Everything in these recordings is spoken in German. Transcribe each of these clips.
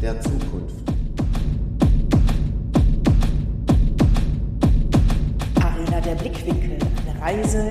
der Zukunft. Arena der Blickwinkel, eine Reise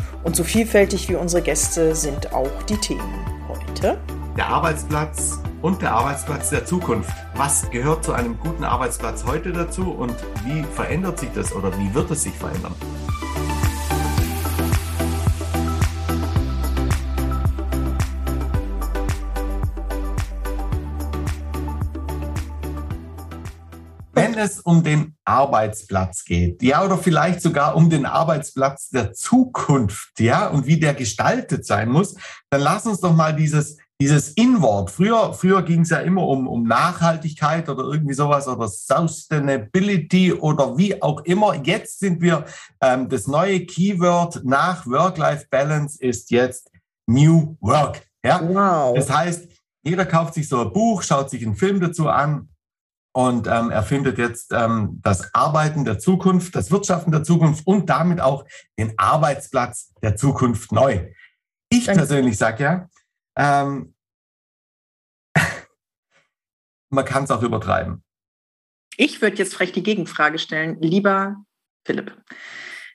Und so vielfältig wie unsere Gäste sind auch die Themen heute. Der Arbeitsplatz und der Arbeitsplatz der Zukunft. Was gehört zu einem guten Arbeitsplatz heute dazu und wie verändert sich das oder wie wird es sich verändern? Wenn es um den Arbeitsplatz geht, ja, oder vielleicht sogar um den Arbeitsplatz der Zukunft, ja, und wie der gestaltet sein muss, dann lass uns doch mal dieses, dieses In-Wort. Früher, früher ging es ja immer um, um Nachhaltigkeit oder irgendwie sowas oder Sustainability oder wie auch immer. Jetzt sind wir, ähm, das neue Keyword nach Work-Life-Balance ist jetzt New Work. Ja? Wow. Das heißt, jeder kauft sich so ein Buch, schaut sich einen Film dazu an und ähm, er findet jetzt ähm, das Arbeiten der Zukunft, das Wirtschaften der Zukunft und damit auch den Arbeitsplatz der Zukunft neu. Ich Danke. persönlich sage ja, ähm, man kann es auch übertreiben. Ich würde jetzt frech die Gegenfrage stellen, lieber Philipp.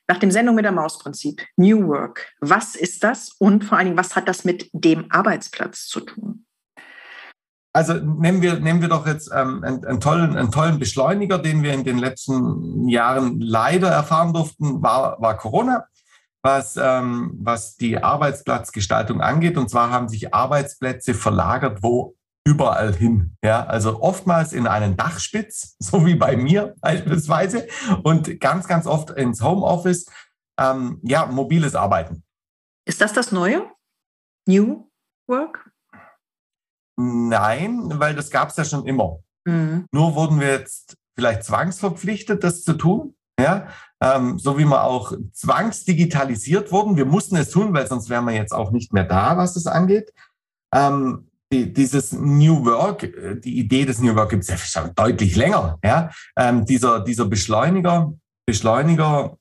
Nach dem Sendung mit der Mausprinzip, New Work, was ist das und vor allen Dingen, was hat das mit dem Arbeitsplatz zu tun? Also nehmen wir, nehmen wir doch jetzt ähm, einen, einen, tollen, einen tollen Beschleuniger, den wir in den letzten Jahren leider erfahren durften, war, war Corona, was, ähm, was die Arbeitsplatzgestaltung angeht. Und zwar haben sich Arbeitsplätze verlagert, wo überall hin. Ja, also oftmals in einen Dachspitz, so wie bei mir beispielsweise, und ganz, ganz oft ins Homeoffice. Ähm, ja, mobiles Arbeiten. Ist das das Neue? New Work? Nein, weil das gab es ja schon immer. Mhm. Nur wurden wir jetzt vielleicht zwangsverpflichtet, das zu tun. Ja, ähm, so wie wir auch zwangsdigitalisiert wurden. Wir mussten es tun, weil sonst wären wir jetzt auch nicht mehr da, was das angeht. Ähm, die, dieses New Work, äh, die Idee des New Work gibt es ja schon deutlich länger. Ja, ähm, dieser, dieser Beschleuniger, Beschleuniger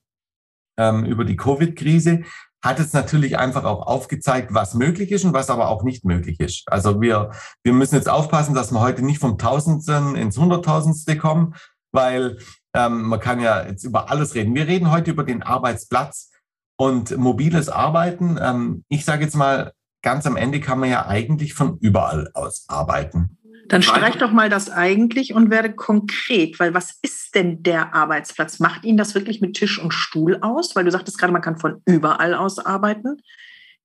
ähm, über die Covid-Krise, hat es natürlich einfach auch aufgezeigt, was möglich ist und was aber auch nicht möglich ist. Also wir, wir müssen jetzt aufpassen, dass wir heute nicht vom Tausendsten ins Hunderttausendste kommen, weil ähm, man kann ja jetzt über alles reden. Wir reden heute über den Arbeitsplatz und mobiles Arbeiten. Ähm, ich sage jetzt mal, ganz am Ende kann man ja eigentlich von überall aus arbeiten. Dann streich doch mal das eigentlich und werde konkret, weil was ist denn der Arbeitsplatz? Macht Ihnen das wirklich mit Tisch und Stuhl aus? Weil du sagtest gerade, man kann von überall aus arbeiten.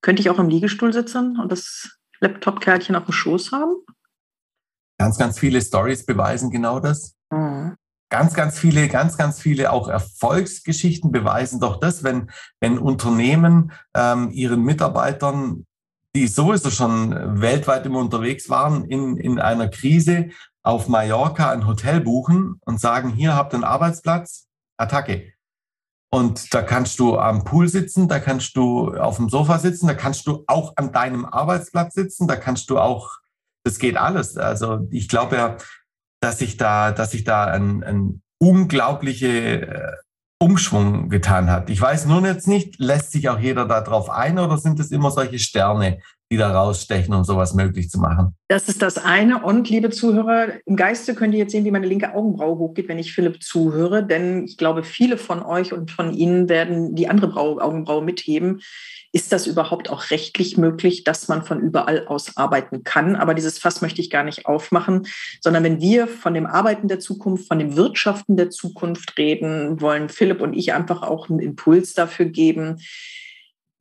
Könnte ich auch im Liegestuhl sitzen und das Laptop-Kärtchen auf dem Schoß haben? Ganz, ganz viele Stories beweisen genau das. Mhm. Ganz, ganz viele, ganz, ganz viele auch Erfolgsgeschichten beweisen doch das, wenn, wenn Unternehmen ähm, ihren Mitarbeitern die sowieso schon weltweit immer unterwegs waren, in, in einer Krise auf Mallorca ein Hotel buchen und sagen, hier habt ihr einen Arbeitsplatz, Attacke. Und da kannst du am Pool sitzen, da kannst du auf dem Sofa sitzen, da kannst du auch an deinem Arbeitsplatz sitzen, da kannst du auch, das geht alles. Also ich glaube ja, dass sich da, dass sich da ein, ein unglaubliche äh, Umschwung getan hat. Ich weiß nur jetzt nicht, lässt sich auch jeder darauf ein oder sind es immer solche Sterne, die da rausstechen, um sowas möglich zu machen? Das ist das eine. Und liebe Zuhörer, im Geiste könnt ihr jetzt sehen, wie meine linke Augenbraue hochgeht, wenn ich Philipp zuhöre. Denn ich glaube, viele von euch und von Ihnen werden die andere Augenbraue mitheben ist das überhaupt auch rechtlich möglich, dass man von überall aus arbeiten kann? Aber dieses Fass möchte ich gar nicht aufmachen, sondern wenn wir von dem Arbeiten der Zukunft, von dem Wirtschaften der Zukunft reden, wollen Philipp und ich einfach auch einen Impuls dafür geben,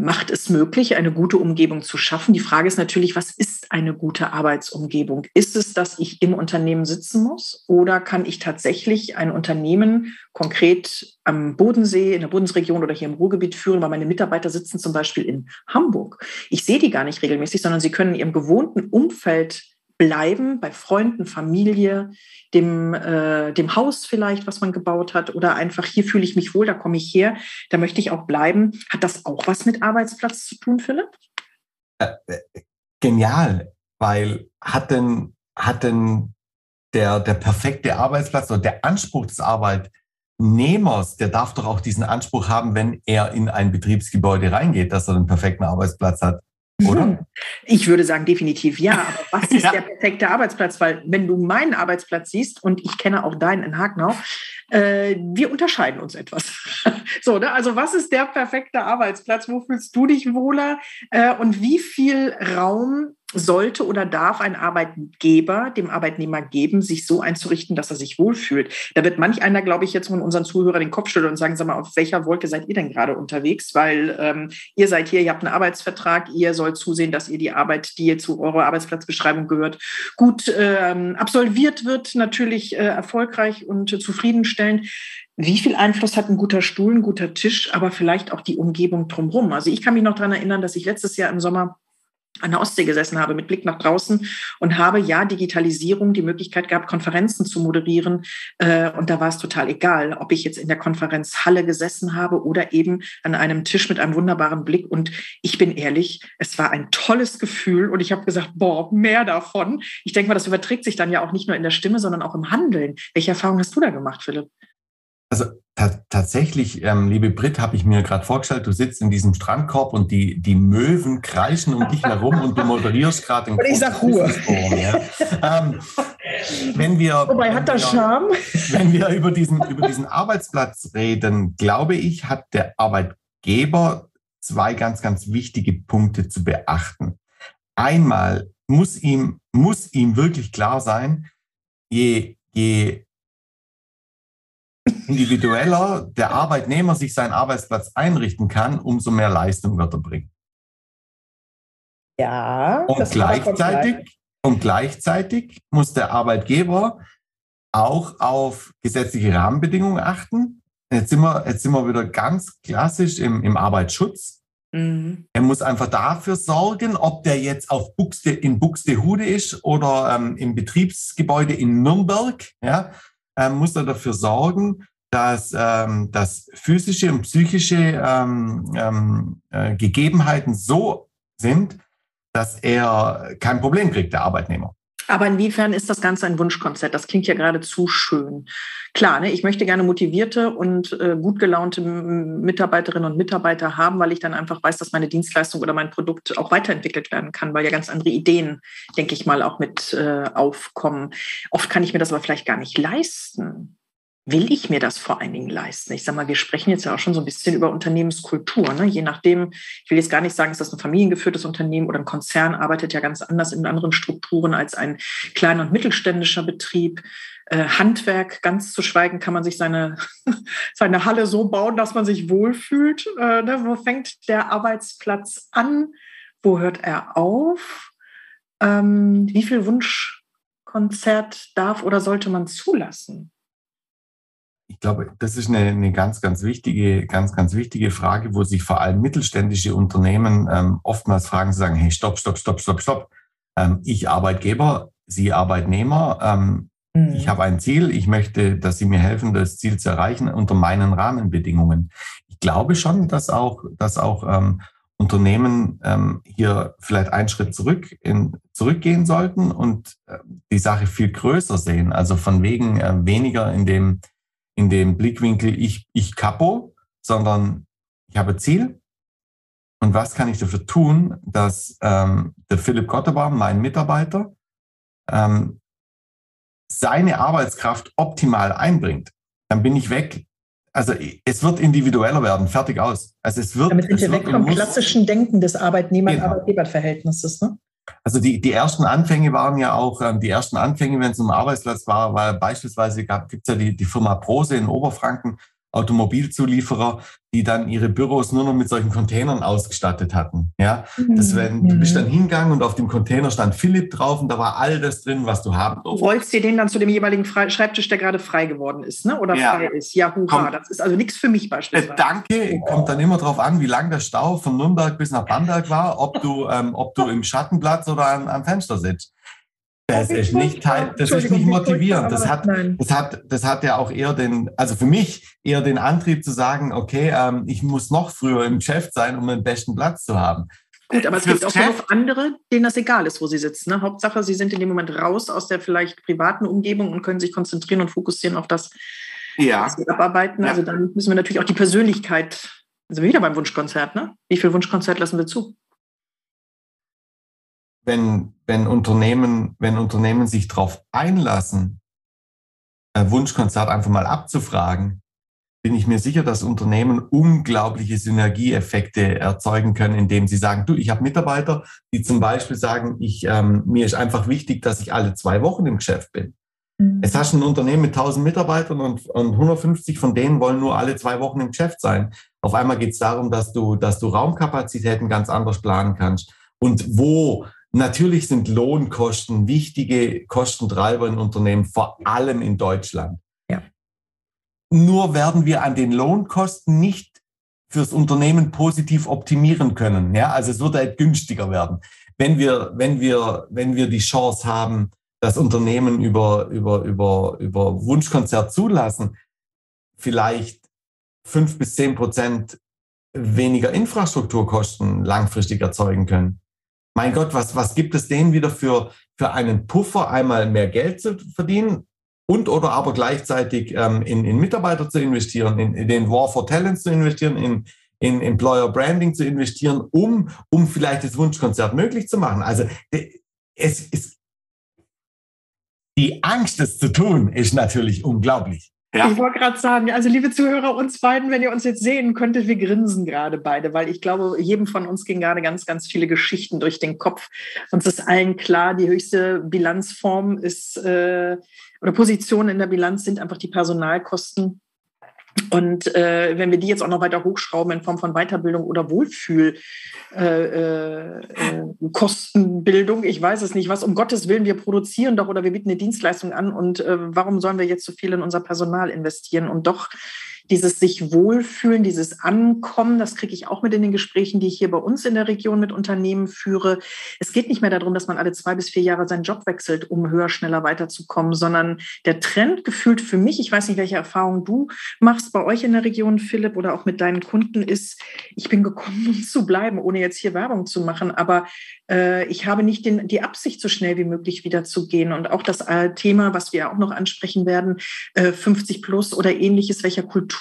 macht es möglich, eine gute Umgebung zu schaffen. Die Frage ist natürlich, was ist eine gute Arbeitsumgebung? Ist es, dass ich im Unternehmen sitzen muss oder kann ich tatsächlich ein Unternehmen konkret am Bodensee, in der Bundesregion oder hier im Ruhrgebiet führen, weil meine Mitarbeiter sitzen zum Beispiel in Hamburg. Ich sehe die gar nicht regelmäßig, sondern sie können in ihrem gewohnten Umfeld bleiben, bei Freunden, Familie, dem, äh, dem Haus vielleicht, was man gebaut hat, oder einfach hier fühle ich mich wohl, da komme ich her, da möchte ich auch bleiben. Hat das auch was mit Arbeitsplatz zu tun, Philipp? Äh, äh, genial, weil hat denn, hat denn der, der perfekte Arbeitsplatz oder der Anspruch des Arbeitnehmers, der darf doch auch diesen Anspruch haben, wenn er in ein Betriebsgebäude reingeht, dass er einen perfekten Arbeitsplatz hat. Oder? Ich würde sagen, definitiv ja. Aber was ist ja. der perfekte Arbeitsplatz? Weil wenn du meinen Arbeitsplatz siehst und ich kenne auch deinen in Hagenau, äh, wir unterscheiden uns etwas. so, ne? Also was ist der perfekte Arbeitsplatz? Wo fühlst du dich wohler? Äh, und wie viel Raum sollte oder darf ein Arbeitgeber dem Arbeitnehmer geben, sich so einzurichten, dass er sich wohlfühlt. Da wird manch einer, glaube ich, jetzt von unseren Zuhörern den Kopf schütteln und sagen, sag mal, auf welcher Wolke seid ihr denn gerade unterwegs? Weil ähm, ihr seid hier, ihr habt einen Arbeitsvertrag, ihr sollt zusehen, dass ihr die Arbeit, die ihr zu eurer Arbeitsplatzbeschreibung gehört, gut ähm, absolviert wird, natürlich äh, erfolgreich und äh, zufriedenstellend. Wie viel Einfluss hat ein guter Stuhl, ein guter Tisch, aber vielleicht auch die Umgebung drumherum? Also ich kann mich noch daran erinnern, dass ich letztes Jahr im Sommer an der Ostsee gesessen habe mit Blick nach draußen und habe ja Digitalisierung die Möglichkeit gehabt, Konferenzen zu moderieren. Äh, und da war es total egal, ob ich jetzt in der Konferenzhalle gesessen habe oder eben an einem Tisch mit einem wunderbaren Blick. Und ich bin ehrlich, es war ein tolles Gefühl und ich habe gesagt, boah, mehr davon. Ich denke mal, das überträgt sich dann ja auch nicht nur in der Stimme, sondern auch im Handeln. Welche Erfahrung hast du da gemacht, Philipp? Also tatsächlich, ähm, liebe Brit, habe ich mir gerade vorgestellt, du sitzt in diesem Strandkorb und die, die Möwen kreischen um dich herum und du moderierst gerade den Ich sag Ruhe. Ja. Ähm, wenn wir, Wobei hat das Charme? Wenn wir über diesen, über diesen Arbeitsplatz reden, glaube ich, hat der Arbeitgeber zwei ganz, ganz wichtige Punkte zu beachten. Einmal muss ihm, muss ihm wirklich klar sein, je, je individueller der Arbeitnehmer sich seinen Arbeitsplatz einrichten kann, umso mehr Leistung wird er bringen. Ja. Und gleichzeitig, und gleichzeitig muss der Arbeitgeber auch auf gesetzliche Rahmenbedingungen achten. Jetzt sind wir, jetzt sind wir wieder ganz klassisch im, im Arbeitsschutz. Mhm. Er muss einfach dafür sorgen, ob der jetzt auf Buxte, in Buxtehude ist oder ähm, im Betriebsgebäude in Nürnberg. Ja, ähm, muss er dafür sorgen, dass, ähm, dass physische und psychische ähm, ähm, äh, Gegebenheiten so sind, dass er kein Problem kriegt, der Arbeitnehmer. Aber inwiefern ist das Ganze ein Wunschkonzert? Das klingt ja geradezu schön. Klar, ne, ich möchte gerne motivierte und äh, gut gelaunte Mitarbeiterinnen und Mitarbeiter haben, weil ich dann einfach weiß, dass meine Dienstleistung oder mein Produkt auch weiterentwickelt werden kann, weil ja ganz andere Ideen, denke ich mal, auch mit äh, aufkommen. Oft kann ich mir das aber vielleicht gar nicht leisten will ich mir das vor allen Dingen leisten? Ich sage mal, wir sprechen jetzt ja auch schon so ein bisschen über Unternehmenskultur. Ne? Je nachdem, ich will jetzt gar nicht sagen, ist das ein familiengeführtes Unternehmen oder ein Konzern, arbeitet ja ganz anders in anderen Strukturen als ein kleiner und mittelständischer Betrieb. Äh, Handwerk, ganz zu schweigen, kann man sich seine, seine Halle so bauen, dass man sich wohlfühlt. Äh, ne? Wo fängt der Arbeitsplatz an? Wo hört er auf? Ähm, wie viel Wunschkonzert darf oder sollte man zulassen? Ich glaube, das ist eine, eine ganz, ganz wichtige, ganz, ganz wichtige Frage, wo sich vor allem mittelständische Unternehmen ähm, oftmals fragen, sagen, hey, stopp, stopp, stopp, stopp, stopp. Ähm, ich Arbeitgeber, Sie Arbeitnehmer, ähm, mhm. ich habe ein Ziel, ich möchte, dass Sie mir helfen, das Ziel zu erreichen unter meinen Rahmenbedingungen. Ich glaube schon, dass auch, dass auch ähm, Unternehmen ähm, hier vielleicht einen Schritt zurück in, zurückgehen sollten und äh, die Sache viel größer sehen. Also von wegen äh, weniger in dem in dem Blickwinkel ich, ich Kapo, sondern ich habe Ziel. Und was kann ich dafür tun, dass ähm, der Philipp Gottebaum, mein Mitarbeiter, ähm, seine Arbeitskraft optimal einbringt? Dann bin ich weg. Also es wird individueller werden, fertig aus. Also es wird. Damit sind wir weg vom klassischen Denken des Arbeitnehmer-Arbeitgeber-Verhältnisses, ne? Also die, die ersten Anfänge waren ja auch, ähm, die ersten Anfänge, wenn es um Arbeitsplatz war, weil beispielsweise gibt es ja die, die Firma Prose in Oberfranken, Automobilzulieferer, die dann ihre Büros nur noch mit solchen Containern ausgestattet hatten. Ja, das wenn, du bist dann mhm. hingegangen und auf dem Container stand Philipp drauf und da war all das drin, was du haben durftest. Du rollst dir den dann zu dem jeweiligen Schreibtisch, der gerade frei geworden ist, ne? Oder ja. frei ist. Ja, hurra. Komm, das ist also nichts für mich beispielsweise. Äh, danke. Kommt dann immer darauf an, wie lang der Stau von Nürnberg bis nach Bamberg war, ob du, ähm, ob du im Schattenplatz oder am, am Fenster sitzt. Das ist nicht, das ist nicht motivierend. Das hat, das hat, das hat ja auch eher den, also für mich eher den Antrieb zu sagen, okay, ähm, ich muss noch früher im Geschäft sein, um den besten Platz zu haben. Gut, aber es gibt auch noch andere, denen das egal ist, wo sie sitzen. Ne? Hauptsache, sie sind in dem Moment raus aus der vielleicht privaten Umgebung und können sich konzentrieren und fokussieren auf das, ja. was sie abarbeiten. Ja. Also dann müssen wir natürlich auch die Persönlichkeit, also wieder beim Wunschkonzert, ne? Wie viel Wunschkonzert lassen wir zu? Wenn, wenn Unternehmen, wenn Unternehmen sich darauf einlassen, ein Wunschkonzert einfach mal abzufragen, bin ich mir sicher, dass Unternehmen unglaubliche Synergieeffekte erzeugen können, indem sie sagen, du, ich habe Mitarbeiter, die zum Beispiel sagen, ich, ähm, mir ist einfach wichtig, dass ich alle zwei Wochen im Geschäft bin. Mhm. Es hast ein Unternehmen mit 1000 Mitarbeitern und, und 150 von denen wollen nur alle zwei Wochen im Geschäft sein. Auf einmal geht es darum, dass du, dass du Raumkapazitäten ganz anders planen kannst. Und wo Natürlich sind Lohnkosten wichtige Kostentreiber in Unternehmen, vor allem in Deutschland. Ja. Nur werden wir an den Lohnkosten nicht fürs Unternehmen positiv optimieren können. Ja, also es wird halt günstiger werden. Wenn wir, wenn wir, wenn wir die Chance haben, das Unternehmen über, über, über, über Wunschkonzert zulassen, vielleicht fünf bis zehn Prozent weniger Infrastrukturkosten langfristig erzeugen können, mein Gott, was, was gibt es denen wieder für, für einen Puffer, einmal mehr Geld zu verdienen und oder aber gleichzeitig ähm, in, in Mitarbeiter zu investieren, in, in den War for Talents zu investieren, in, in Employer Branding zu investieren, um, um vielleicht das Wunschkonzert möglich zu machen. Also es ist die Angst, es zu tun, ist natürlich unglaublich. Ja. Ich wollte gerade sagen, also liebe Zuhörer, uns beiden, wenn ihr uns jetzt sehen könntet, wir grinsen gerade beide, weil ich glaube, jedem von uns gehen gerade ganz, ganz viele Geschichten durch den Kopf. Uns ist allen klar, die höchste Bilanzform ist äh, oder Position in der Bilanz sind einfach die Personalkosten und äh, wenn wir die jetzt auch noch weiter hochschrauben in Form von Weiterbildung oder Wohlfühl, äh, äh, Kostenbildung, ich weiß es nicht, was um Gottes Willen, wir produzieren doch oder wir bieten eine Dienstleistung an und äh, warum sollen wir jetzt so viel in unser Personal investieren? Und doch dieses sich wohlfühlen, dieses Ankommen, das kriege ich auch mit in den Gesprächen, die ich hier bei uns in der Region mit Unternehmen führe. Es geht nicht mehr darum, dass man alle zwei bis vier Jahre seinen Job wechselt, um höher, schneller weiterzukommen, sondern der Trend gefühlt für mich, ich weiß nicht, welche Erfahrung du machst bei euch in der Region, Philipp, oder auch mit deinen Kunden, ist, ich bin gekommen, um zu bleiben, ohne jetzt hier Werbung zu machen, aber äh, ich habe nicht den, die Absicht, so schnell wie möglich wieder zu gehen. Und auch das äh, Thema, was wir auch noch ansprechen werden, äh, 50 plus oder ähnliches, welcher Kultur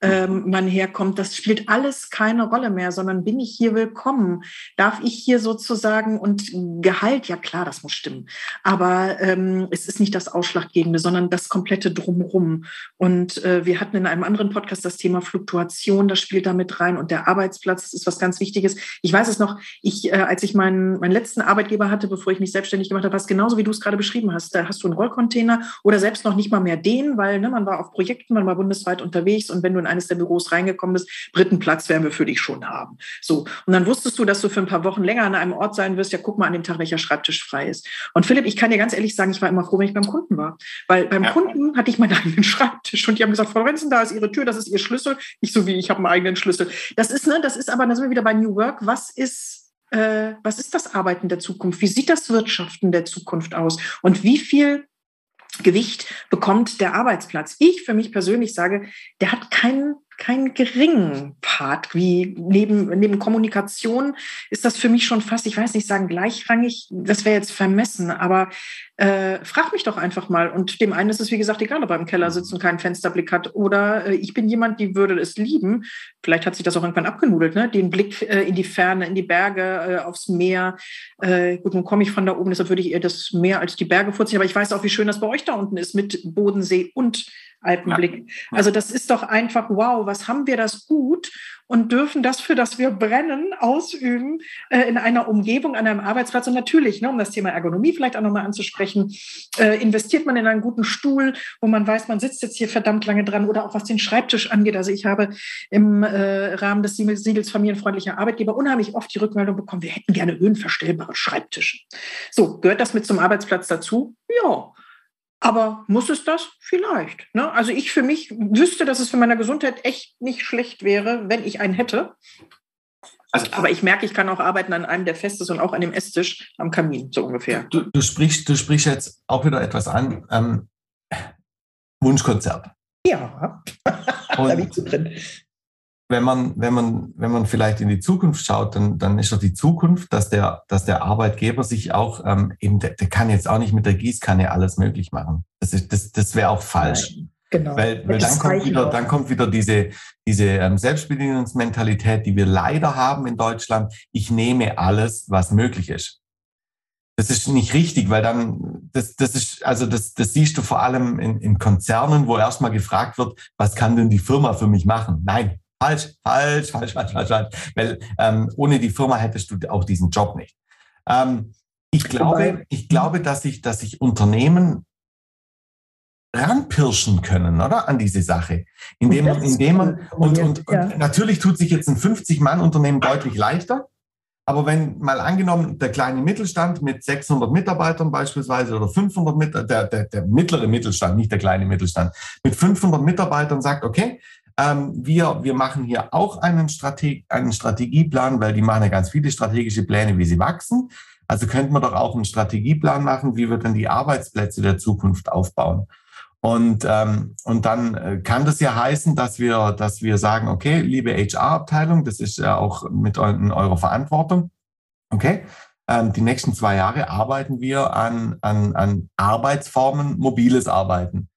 ähm, man herkommt, das spielt alles keine Rolle mehr, sondern bin ich hier willkommen? Darf ich hier sozusagen und Gehalt, ja klar, das muss stimmen. Aber ähm, es ist nicht das Ausschlaggebende, sondern das komplette Drumherum. Und äh, wir hatten in einem anderen Podcast das Thema Fluktuation, das spielt da mit rein. Und der Arbeitsplatz ist was ganz Wichtiges. Ich weiß es noch, ich, äh, als ich meinen, meinen letzten Arbeitgeber hatte, bevor ich mich selbstständig gemacht habe, was genauso wie du es gerade beschrieben hast. Da hast du einen Rollcontainer oder selbst noch nicht mal mehr den, weil ne, man war auf Projekten, man war bundesweit unterwegs und wenn du in eines der Büros reingekommen bist, dritten Platz werden wir für dich schon haben. So. Und dann wusstest du, dass du für ein paar Wochen länger an einem Ort sein wirst. Ja, guck mal an dem Tag, welcher Schreibtisch frei ist. Und Philipp, ich kann dir ganz ehrlich sagen, ich war immer froh, wenn ich beim Kunden war. Weil beim ja. Kunden hatte ich meinen eigenen Schreibtisch und die haben gesagt, Frau Renzen, da ist Ihre Tür, das ist Ihr Schlüssel. Ich so wie, ich habe einen eigenen Schlüssel. Das ist, ne, das ist aber, da sind wir wieder bei New Work. Was ist äh, was ist das Arbeiten der Zukunft? Wie sieht das Wirtschaften der Zukunft aus? Und wie viel Gewicht bekommt der Arbeitsplatz? Ich für mich persönlich sage, der hat keinen keinen geringen Part. Wie neben, neben Kommunikation ist das für mich schon fast, ich weiß nicht, sagen gleichrangig, das wäre jetzt vermessen, aber äh, frag mich doch einfach mal. Und dem einen ist es, wie gesagt, egal, ob er im Keller sitzt und keinen Fensterblick hat. Oder äh, ich bin jemand, die würde es lieben. Vielleicht hat sich das auch irgendwann abgenudelt, ne? den Blick äh, in die Ferne, in die Berge, äh, aufs Meer. Äh, gut, nun komme ich von da oben, deshalb würde ich eher das Meer als die Berge vorziehen. Aber ich weiß auch, wie schön das bei euch da unten ist mit Bodensee und Alpenblick. Ja. Also das ist doch einfach wow, was haben wir das gut und dürfen das, für das wir brennen, ausüben äh, in einer Umgebung, an einem Arbeitsplatz. Und natürlich, ne, um das Thema Ergonomie vielleicht auch nochmal anzusprechen, äh, investiert man in einen guten Stuhl, wo man weiß, man sitzt jetzt hier verdammt lange dran oder auch was den Schreibtisch angeht. Also ich habe im äh, Rahmen des Siegels familienfreundlicher Arbeitgeber unheimlich oft die Rückmeldung bekommen, wir hätten gerne höhenverstellbare Schreibtische. So, gehört das mit zum Arbeitsplatz dazu? Ja. Aber muss es das? Vielleicht. Ne? Also ich für mich wüsste, dass es für meine Gesundheit echt nicht schlecht wäre, wenn ich einen hätte. Also, aber ich merke, ich kann auch arbeiten an einem, der fest ist und auch an dem Esstisch am Kamin, so ungefähr. Du, du sprichst, du sprichst jetzt auch wieder etwas an. Ähm, Wunschkonzert. Ja, da bin ich drin wenn man, wenn man, wenn man vielleicht in die Zukunft schaut, dann, dann ist doch die Zukunft, dass der, dass der Arbeitgeber sich auch ähm, eben, der, der kann jetzt auch nicht mit der Gießkanne alles möglich machen. Das ist, das, das wäre auch falsch. Nein, genau. Weil, weil dann kommt wieder, dann kommt wieder diese, diese ähm, Selbstbedienungsmentalität, die wir leider haben in Deutschland. Ich nehme alles, was möglich ist. Das ist nicht richtig, weil dann, das, das ist, also das, das siehst du vor allem in, in Konzernen, wo erstmal gefragt wird, was kann denn die Firma für mich machen? Nein, Falsch, falsch, falsch, falsch, falsch, falsch. Weil ähm, ohne die Firma hättest du auch diesen Job nicht. Ähm, ich glaube, ich glaube, dass sich, dass sich Unternehmen ranpirschen können, oder? An diese Sache. Indem, indem man, und, und, ja. und natürlich tut sich jetzt ein 50-Mann-Unternehmen deutlich leichter. Aber wenn mal angenommen, der kleine Mittelstand mit 600 Mitarbeitern beispielsweise oder 500 Mitarbeiter, der, der, der mittlere Mittelstand, nicht der kleine Mittelstand, mit 500 Mitarbeitern sagt, okay, ähm, wir, wir machen hier auch einen, Strate einen Strategieplan, weil die machen ja ganz viele strategische Pläne, wie sie wachsen. Also könnten wir doch auch einen Strategieplan machen, wie wir dann die Arbeitsplätze der Zukunft aufbauen. Und, ähm, und dann äh, kann das ja heißen, dass wir, dass wir sagen, okay, liebe HR-Abteilung, das ist ja auch mit in eurer Verantwortung. Okay, ähm, die nächsten zwei Jahre arbeiten wir an, an, an Arbeitsformen, mobiles Arbeiten.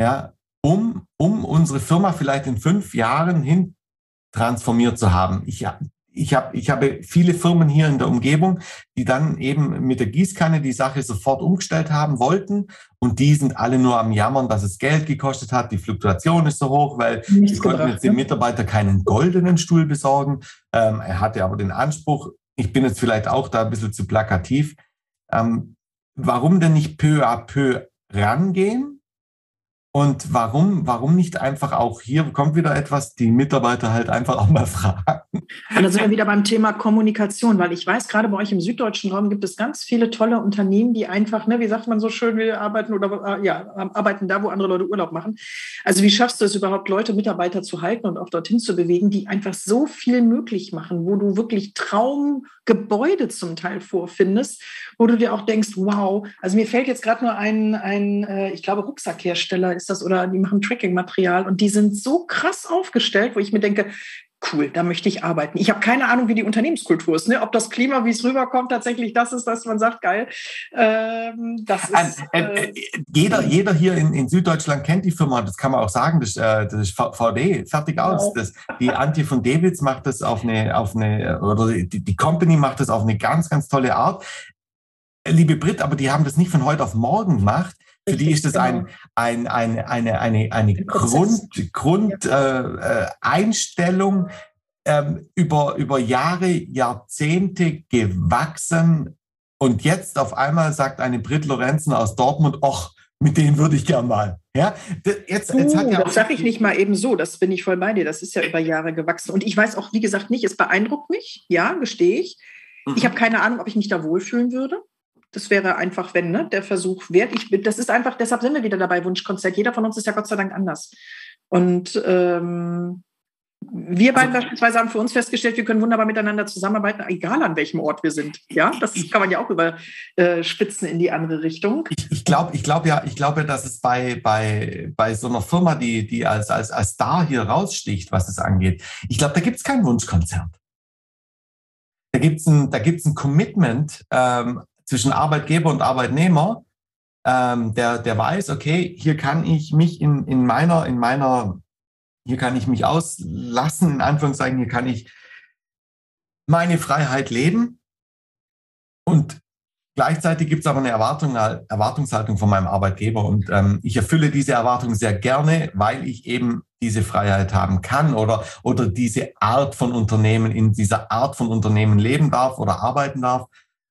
Ja, um, um unsere Firma vielleicht in fünf Jahren hin transformiert zu haben. Ich, ich, hab, ich habe viele Firmen hier in der Umgebung, die dann eben mit der Gießkanne die Sache sofort umgestellt haben wollten. Und die sind alle nur am Jammern, dass es Geld gekostet hat. Die Fluktuation ist so hoch, weil Nichts die konnten jetzt dem ne? Mitarbeiter keinen goldenen Stuhl besorgen. Ähm, er hatte aber den Anspruch, ich bin jetzt vielleicht auch da ein bisschen zu plakativ. Ähm, warum denn nicht peu à peu rangehen? Und warum, warum nicht einfach auch hier kommt wieder etwas, die Mitarbeiter halt einfach auch mal fragen? Und da sind wir wieder beim Thema Kommunikation, weil ich weiß, gerade bei euch im süddeutschen Raum gibt es ganz viele tolle Unternehmen, die einfach, ne, wie sagt man so schön, wir arbeiten oder äh, ja, arbeiten da, wo andere Leute Urlaub machen. Also wie schaffst du es überhaupt, Leute, Mitarbeiter zu halten und auch dorthin zu bewegen, die einfach so viel möglich machen, wo du wirklich Traumgebäude zum Teil vorfindest, wo du dir auch denkst, wow, also mir fällt jetzt gerade nur ein, ein äh, ich glaube, Rucksackhersteller ist das oder die machen Tracking-Material und die sind so krass aufgestellt, wo ich mir denke, cool, da möchte ich arbeiten. Ich habe keine Ahnung, wie die Unternehmenskultur ist, ne? ob das Klima, wie es rüberkommt, tatsächlich das ist, dass man sagt, geil. Ähm, das ist, äh, äh, jeder, jeder hier in, in, Süddeutschland kennt die Firma, das kann man auch sagen, das, äh, das ist VD, fertig aus. Genau. Das, die Antje von Davids macht das auf eine, auf eine oder die, die Company macht das auf eine ganz, ganz tolle Art. Liebe Brit, aber die haben das nicht von heute auf morgen gemacht. Für die ist das ein, genau. ein, ein, eine, eine, eine Grund, Grund äh, äh, Einstellung ähm, über, über Jahre, Jahrzehnte gewachsen. Und jetzt auf einmal sagt eine Brit Lorenzen aus Dortmund, ach, mit denen würde ich gern mal. Ja, jetzt, jetzt hat ja das sage ich nicht mal eben so, das bin ich voll bei dir. Das ist ja über Jahre gewachsen. Und ich weiß auch, wie gesagt, nicht, es beeindruckt mich, ja, gestehe ich. Mhm. Ich habe keine Ahnung, ob ich mich da wohlfühlen würde. Das wäre einfach, wenn, ne, der Versuch wert. Ich, das ist einfach, deshalb sind wir wieder dabei, Wunschkonzert. Jeder von uns ist ja Gott sei Dank anders. Und ähm, wir beiden also, beispielsweise haben für uns festgestellt, wir können wunderbar miteinander zusammenarbeiten, egal an welchem Ort wir sind. Ja, das kann man ja auch überspitzen in die andere Richtung. Ich, ich glaube, ich glaube ja, ich glaube, dass es bei, bei, bei so einer Firma, die, die als, als, als Star hier raussticht, was es angeht, ich glaube, da gibt es kein Wunschkonzert. Da gibt es ein, ein Commitment ähm, zwischen Arbeitgeber und Arbeitnehmer, ähm, der, der weiß, okay, hier kann ich mich in, in meiner, in meiner, hier kann ich mich auslassen, in Anführungszeichen, hier kann ich meine Freiheit leben. Und gleichzeitig gibt es aber eine Erwartung, eine Erwartungshaltung von meinem Arbeitgeber. Und ähm, ich erfülle diese Erwartung sehr gerne, weil ich eben diese Freiheit haben kann oder, oder diese Art von Unternehmen in dieser Art von Unternehmen leben darf oder arbeiten darf,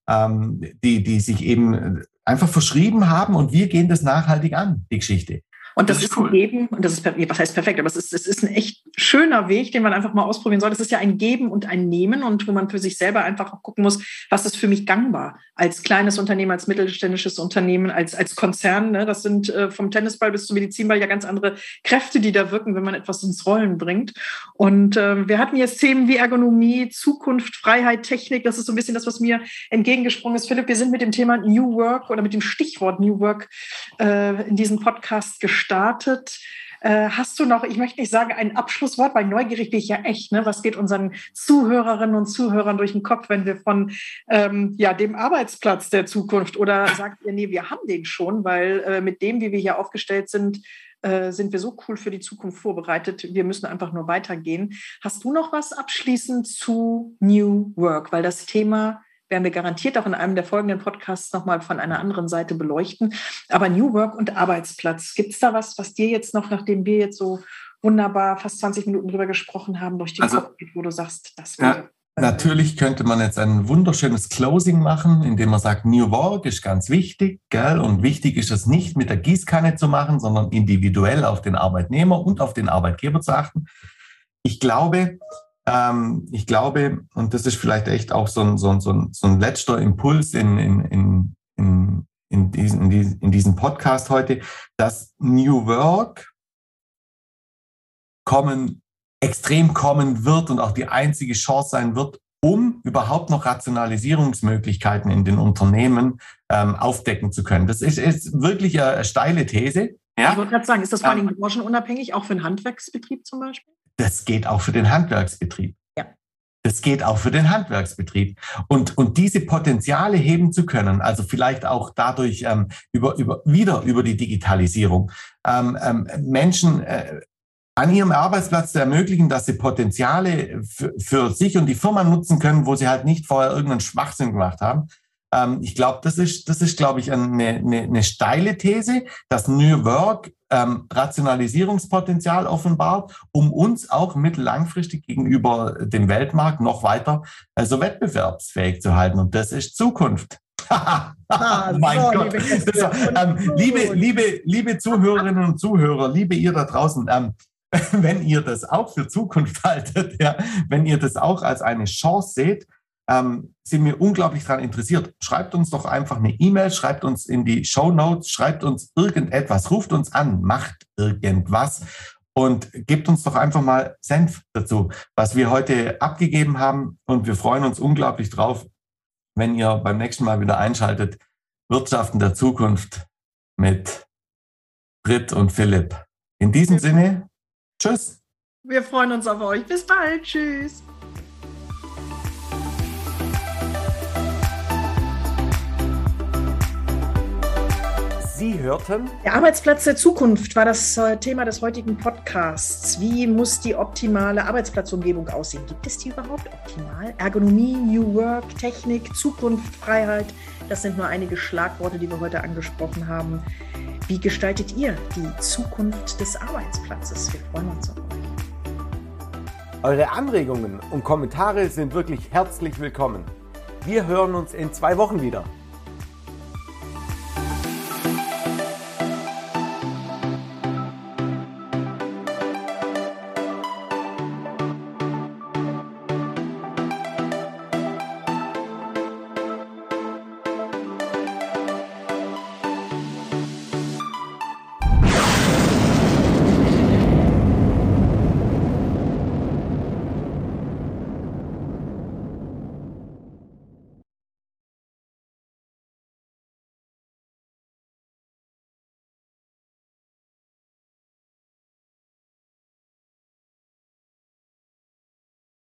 ähm, die, die sich eben einfach verschrieben haben und wir gehen das nachhaltig an, die Geschichte. Und das, das ist, ist cool. ein Geben, und das ist, was heißt perfekt, aber es ist, es ist ein echt schöner Weg, den man einfach mal ausprobieren soll. Das ist ja ein Geben und ein Nehmen und wo man für sich selber einfach auch gucken muss, was ist für mich gangbar als kleines Unternehmen, als mittelständisches Unternehmen, als, als Konzern. Ne? Das sind äh, vom Tennisball bis zum Medizinball ja ganz andere Kräfte, die da wirken, wenn man etwas ins Rollen bringt. Und äh, wir hatten jetzt Themen wie Ergonomie, Zukunft, Freiheit, Technik. Das ist so ein bisschen das, was mir entgegengesprungen ist. Philipp, wir sind mit dem Thema New Work oder mit dem Stichwort New Work äh, in diesem Podcast gestartet gestartet. Äh, hast du noch, ich möchte nicht sagen ein Abschlusswort, weil neugierig bin ich ja echt, ne? was geht unseren Zuhörerinnen und Zuhörern durch den Kopf, wenn wir von ähm, ja, dem Arbeitsplatz der Zukunft oder sagt ihr, nee, wir haben den schon, weil äh, mit dem, wie wir hier aufgestellt sind, äh, sind wir so cool für die Zukunft vorbereitet. Wir müssen einfach nur weitergehen. Hast du noch was abschließend zu New Work? Weil das Thema werden wir garantiert auch in einem der folgenden Podcasts nochmal von einer anderen Seite beleuchten. Aber New Work und Arbeitsplatz, gibt es da was, was dir jetzt noch, nachdem wir jetzt so wunderbar fast 20 Minuten drüber gesprochen haben, durch den also, Kopf geht, wo du sagst, das wäre. Ja. Natürlich könnte man jetzt ein wunderschönes Closing machen, indem man sagt, New Work ist ganz wichtig, gell? Und wichtig ist es nicht mit der Gießkanne zu machen, sondern individuell auf den Arbeitnehmer und auf den Arbeitgeber zu achten. Ich glaube, ähm, ich glaube, und das ist vielleicht echt auch so ein, so ein, so ein, so ein letzter Impuls in, in, in, in, in, diesen, in diesem Podcast heute, dass New Work kommen, extrem kommen wird und auch die einzige Chance sein wird, um überhaupt noch Rationalisierungsmöglichkeiten in den Unternehmen ähm, aufdecken zu können. Das ist, ist wirklich eine, steile These. Ja? Ich wollte gerade sagen, ist das vor allem ähm, branchenunabhängig, auch für einen Handwerksbetrieb zum Beispiel? Das geht auch für den Handwerksbetrieb. Ja. Das geht auch für den Handwerksbetrieb. Und, und diese Potenziale heben zu können, also vielleicht auch dadurch ähm, über, über, wieder über die Digitalisierung, ähm, ähm, Menschen äh, an ihrem Arbeitsplatz zu ermöglichen, dass sie Potenziale für sich und die Firma nutzen können, wo sie halt nicht vorher irgendeinen Schwachsinn gemacht haben. Ähm, ich glaube, das ist, das ist, glaube ich, eine, eine, eine steile These, dass New Work ähm, Rationalisierungspotenzial offenbart, um uns auch mittellangfristig gegenüber dem Weltmarkt noch weiter also wettbewerbsfähig zu halten. Und das ist Zukunft. ah, mein so, Gott. Liebe, das, ähm, liebe, liebe, liebe Zuhörerinnen und Zuhörer, liebe ihr da draußen, ähm, wenn ihr das auch für Zukunft haltet, ja, wenn ihr das auch als eine Chance seht, ähm, sind wir unglaublich daran interessiert. Schreibt uns doch einfach eine E-Mail, schreibt uns in die Show Notes, schreibt uns irgendetwas, ruft uns an, macht irgendwas und gebt uns doch einfach mal Senf dazu, was wir heute abgegeben haben. Und wir freuen uns unglaublich drauf, wenn ihr beim nächsten Mal wieder einschaltet. Wirtschaften der Zukunft mit Britt und Philipp. In diesem Sinne, tschüss. Wir freuen uns auf euch. Bis bald. Tschüss. Sie hörten. Der Arbeitsplatz der Zukunft war das äh, Thema des heutigen Podcasts. Wie muss die optimale Arbeitsplatzumgebung aussehen? Gibt es die überhaupt optimal? Ergonomie, New Work, Technik, Zukunft, Freiheit. Das sind nur einige Schlagworte, die wir heute angesprochen haben. Wie gestaltet ihr die Zukunft des Arbeitsplatzes? Wir freuen uns auf euch. Eure Anregungen und Kommentare sind wirklich herzlich willkommen. Wir hören uns in zwei Wochen wieder.